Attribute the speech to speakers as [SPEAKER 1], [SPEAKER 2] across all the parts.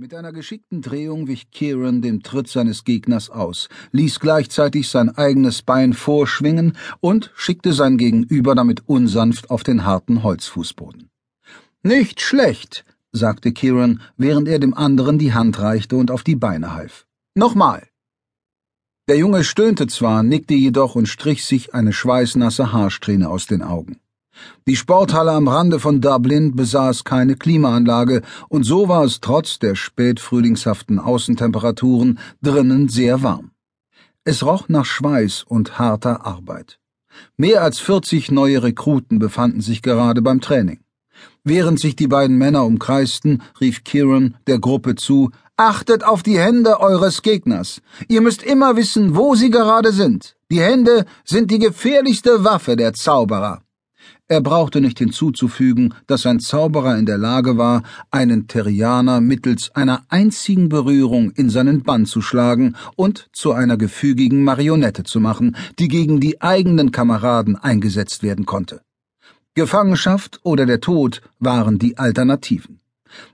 [SPEAKER 1] Mit einer geschickten Drehung wich Kieran dem Tritt seines Gegners aus, ließ gleichzeitig sein eigenes Bein vorschwingen und schickte sein Gegenüber damit unsanft auf den harten Holzfußboden. Nicht schlecht, sagte Kieran, während er dem anderen die Hand reichte und auf die Beine half. Nochmal. Der Junge stöhnte zwar, nickte jedoch und strich sich eine schweißnasse Haarsträhne aus den Augen. Die Sporthalle am Rande von Dublin besaß keine Klimaanlage, und so war es trotz der spätfrühlingshaften Außentemperaturen drinnen sehr warm. Es roch nach Schweiß und harter Arbeit. Mehr als 40 neue Rekruten befanden sich gerade beim Training. Während sich die beiden Männer umkreisten, rief Kieran der Gruppe zu, Achtet auf die Hände eures Gegners. Ihr müsst immer wissen, wo sie gerade sind. Die Hände sind die gefährlichste Waffe der Zauberer. Er brauchte nicht hinzuzufügen, dass ein Zauberer in der Lage war, einen Terrianer mittels einer einzigen Berührung in seinen Bann zu schlagen und zu einer gefügigen Marionette zu machen, die gegen die eigenen Kameraden eingesetzt werden konnte. Gefangenschaft oder der Tod waren die Alternativen.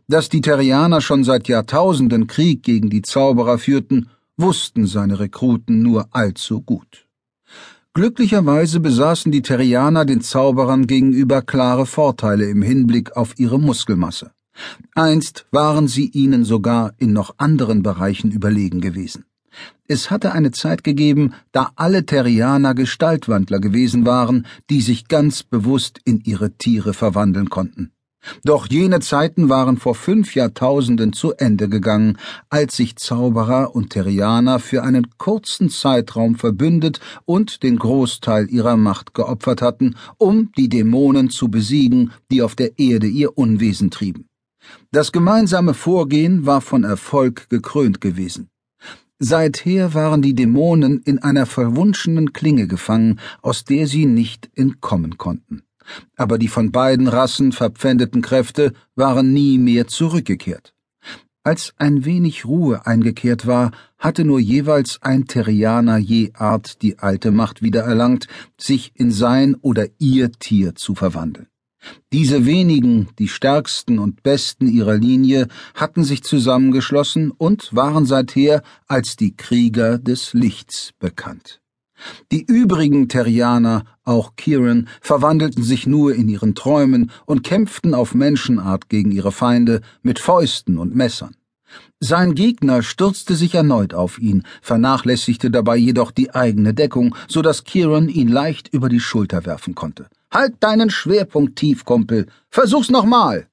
[SPEAKER 1] Dass die Terrianer schon seit Jahrtausenden Krieg gegen die Zauberer führten, wussten seine Rekruten nur allzu gut. Glücklicherweise besaßen die Terrianer den Zauberern gegenüber klare Vorteile im Hinblick auf ihre Muskelmasse. Einst waren sie ihnen sogar in noch anderen Bereichen überlegen gewesen. Es hatte eine Zeit gegeben, da alle Terrianer Gestaltwandler gewesen waren, die sich ganz bewusst in ihre Tiere verwandeln konnten. Doch jene Zeiten waren vor fünf Jahrtausenden zu Ende gegangen, als sich Zauberer und Terrianer für einen kurzen Zeitraum verbündet und den Großteil ihrer Macht geopfert hatten, um die Dämonen zu besiegen, die auf der Erde ihr Unwesen trieben. Das gemeinsame Vorgehen war von Erfolg gekrönt gewesen. Seither waren die Dämonen in einer verwunschenen Klinge gefangen, aus der sie nicht entkommen konnten aber die von beiden Rassen verpfändeten Kräfte waren nie mehr zurückgekehrt. Als ein wenig Ruhe eingekehrt war, hatte nur jeweils ein Terrianer je Art die alte Macht wiedererlangt, sich in sein oder ihr Tier zu verwandeln. Diese wenigen, die stärksten und besten ihrer Linie, hatten sich zusammengeschlossen und waren seither als die Krieger des Lichts bekannt. Die übrigen Terrianer, auch Kieran, verwandelten sich nur in ihren Träumen und kämpften auf Menschenart gegen ihre Feinde mit Fäusten und Messern. Sein Gegner stürzte sich erneut auf ihn, vernachlässigte dabei jedoch die eigene Deckung, so dass Kieran ihn leicht über die Schulter werfen konnte. Halt deinen Schwerpunkt tief, Kumpel. Versuch's nochmal.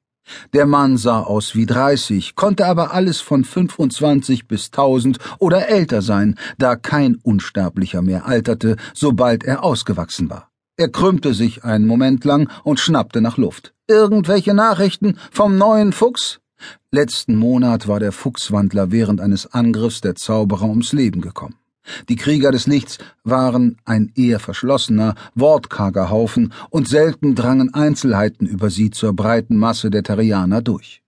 [SPEAKER 1] Der Mann sah aus wie dreißig, konnte aber alles von fünfundzwanzig bis tausend oder älter sein, da kein Unsterblicher mehr alterte, sobald er ausgewachsen war. Er krümmte sich einen Moment lang und schnappte nach Luft. Irgendwelche Nachrichten vom neuen Fuchs? Letzten Monat war der Fuchswandler während eines Angriffs der Zauberer ums Leben gekommen. Die Krieger des Lichts waren ein eher verschlossener, wortkarger Haufen, und selten drangen Einzelheiten über sie zur breiten Masse der Terrianer durch.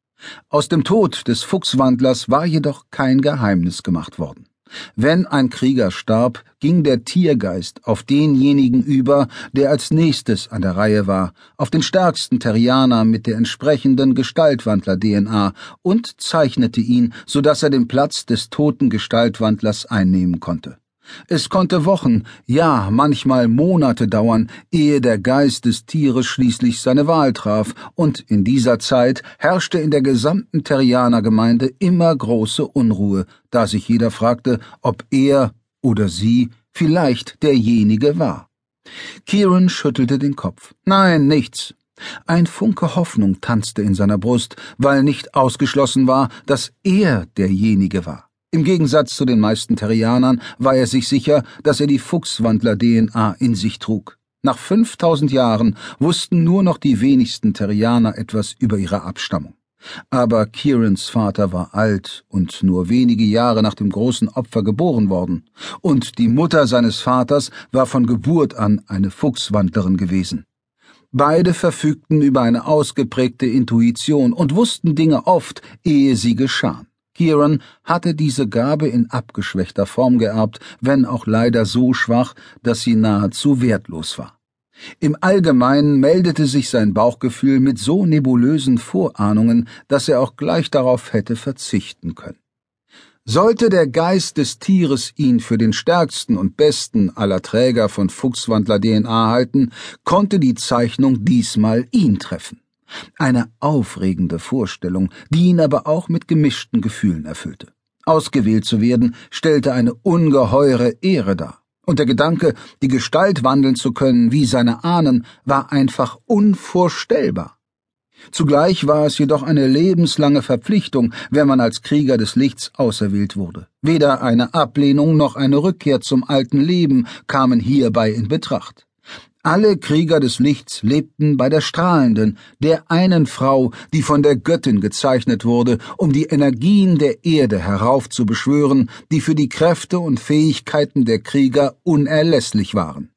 [SPEAKER 1] Aus dem Tod des Fuchswandlers war jedoch kein Geheimnis gemacht worden. Wenn ein Krieger starb, ging der Tiergeist auf denjenigen über, der als nächstes an der Reihe war, auf den stärksten Terrianer mit der entsprechenden Gestaltwandler-DNA und zeichnete ihn, so dass er den Platz des toten Gestaltwandlers einnehmen konnte. Es konnte Wochen, ja manchmal Monate dauern, ehe der Geist des Tieres schließlich seine Wahl traf, und in dieser Zeit herrschte in der gesamten Terrianergemeinde immer große Unruhe, da sich jeder fragte, ob er oder sie vielleicht derjenige war. Kieran schüttelte den Kopf. Nein, nichts. Ein Funke Hoffnung tanzte in seiner Brust, weil nicht ausgeschlossen war, dass er derjenige war. Im Gegensatz zu den meisten Terrianern war er sich sicher, dass er die Fuchswandler-DNA in sich trug. Nach 5000 Jahren wussten nur noch die wenigsten Terrianer etwas über ihre Abstammung. Aber Kierans Vater war alt und nur wenige Jahre nach dem großen Opfer geboren worden, und die Mutter seines Vaters war von Geburt an eine Fuchswandlerin gewesen. Beide verfügten über eine ausgeprägte Intuition und wussten Dinge oft, ehe sie geschahen. Kieran hatte diese Gabe in abgeschwächter Form geerbt, wenn auch leider so schwach, dass sie nahezu wertlos war. Im Allgemeinen meldete sich sein Bauchgefühl mit so nebulösen Vorahnungen, dass er auch gleich darauf hätte verzichten können. Sollte der Geist des Tieres ihn für den stärksten und besten aller Träger von Fuchswandler-DNA halten, konnte die Zeichnung diesmal ihn treffen. Eine aufregende Vorstellung, die ihn aber auch mit gemischten Gefühlen erfüllte. Ausgewählt zu werden, stellte eine ungeheure Ehre dar. Und der Gedanke, die Gestalt wandeln zu können wie seine Ahnen, war einfach unvorstellbar. Zugleich war es jedoch eine lebenslange Verpflichtung, wenn man als Krieger des Lichts auserwählt wurde. Weder eine Ablehnung noch eine Rückkehr zum alten Leben kamen hierbei in Betracht. Alle Krieger des Lichts lebten bei der strahlenden, der einen Frau, die von der Göttin gezeichnet wurde, um die Energien der Erde heraufzubeschwören, die für die Kräfte und Fähigkeiten der Krieger unerlässlich waren.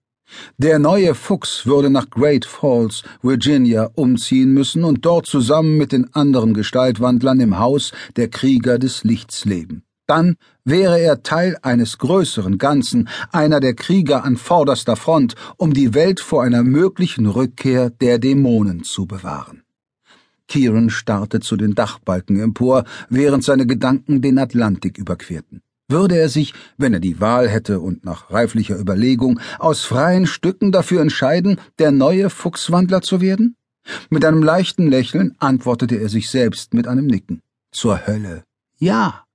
[SPEAKER 1] Der neue Fuchs würde nach Great Falls, Virginia, umziehen müssen und dort zusammen mit den anderen Gestaltwandlern im Haus der Krieger des Lichts leben. Dann wäre er Teil eines größeren Ganzen, einer der Krieger an vorderster Front, um die Welt vor einer möglichen Rückkehr der Dämonen zu bewahren. Kieran starrte zu den Dachbalken empor, während seine Gedanken den Atlantik überquerten. Würde er sich, wenn er die Wahl hätte und nach reiflicher Überlegung, aus freien Stücken dafür entscheiden, der neue Fuchswandler zu werden? Mit einem leichten Lächeln antwortete er sich selbst mit einem Nicken. Zur Hölle. Ja.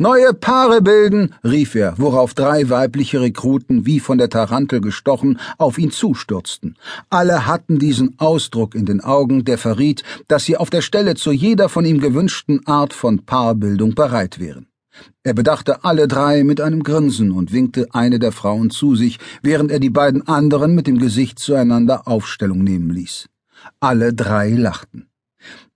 [SPEAKER 1] Neue Paare bilden, rief er, worauf drei weibliche Rekruten wie von der Tarantel gestochen auf ihn zustürzten. Alle hatten diesen Ausdruck in den Augen, der verriet, dass sie auf der Stelle zu jeder von ihm gewünschten Art von Paarbildung bereit wären. Er bedachte alle drei mit einem Grinsen und winkte eine der Frauen zu sich, während er die beiden anderen mit dem Gesicht zueinander Aufstellung nehmen ließ. Alle drei lachten.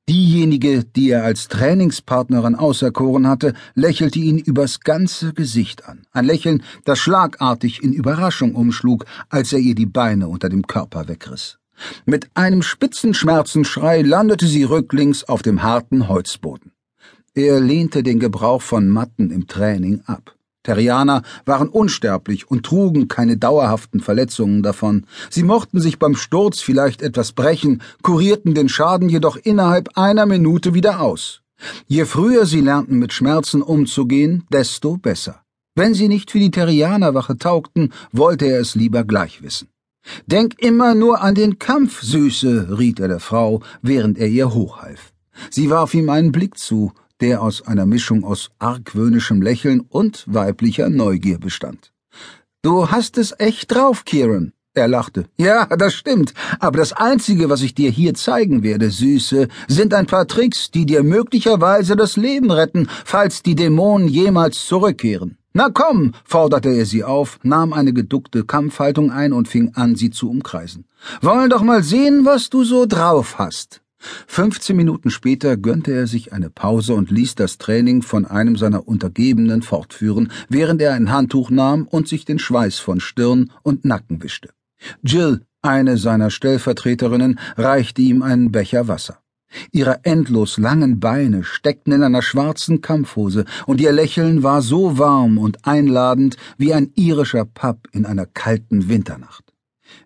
[SPEAKER 1] Diejenige, die er als Trainingspartnerin auserkoren hatte, lächelte ihn übers ganze Gesicht an. Ein Lächeln, das schlagartig in Überraschung umschlug, als er ihr die Beine unter dem Körper wegriss. Mit einem spitzen Schmerzensschrei landete sie rücklings auf dem harten Holzboden. Er lehnte den Gebrauch von Matten im Training ab. Terrianer waren unsterblich und trugen keine dauerhaften Verletzungen davon. Sie mochten sich beim Sturz vielleicht etwas brechen, kurierten den Schaden jedoch innerhalb einer Minute wieder aus. Je früher sie lernten, mit Schmerzen umzugehen, desto besser. Wenn sie nicht für die Terrianerwache taugten, wollte er es lieber gleich wissen. Denk immer nur an den Kampf, Süße, riet er der Frau, während er ihr hochhalf. Sie warf ihm einen Blick zu, der aus einer Mischung aus argwöhnischem Lächeln und weiblicher Neugier bestand. Du hast es echt drauf, Kieran. Er lachte. Ja, das stimmt. Aber das Einzige, was ich dir hier zeigen werde, Süße, sind ein paar Tricks, die dir möglicherweise das Leben retten, falls die Dämonen jemals zurückkehren. Na komm, forderte er sie auf, nahm eine geduckte Kampfhaltung ein und fing an, sie zu umkreisen. Wollen doch mal sehen, was du so drauf hast. Fünfzehn Minuten später gönnte er sich eine Pause und ließ das Training von einem seiner Untergebenen fortführen, während er ein Handtuch nahm und sich den Schweiß von Stirn und Nacken wischte. Jill, eine seiner Stellvertreterinnen, reichte ihm einen Becher Wasser. Ihre endlos langen Beine steckten in einer schwarzen Kampfhose, und ihr Lächeln war so warm und einladend wie ein irischer Pub in einer kalten Winternacht.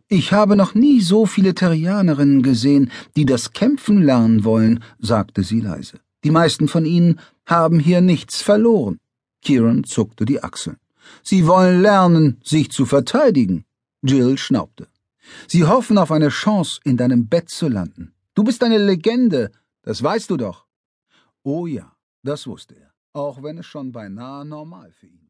[SPEAKER 1] Ich habe noch nie so viele Terrianerinnen gesehen, die das Kämpfen lernen wollen, sagte sie leise. Die meisten von ihnen haben hier nichts verloren. Kieran zuckte die Achseln. Sie wollen lernen, sich zu verteidigen. Jill schnaubte. Sie hoffen auf eine Chance, in deinem Bett zu landen. Du bist eine Legende, das weißt du doch. Oh ja, das wusste er, auch wenn es schon beinahe normal für ihn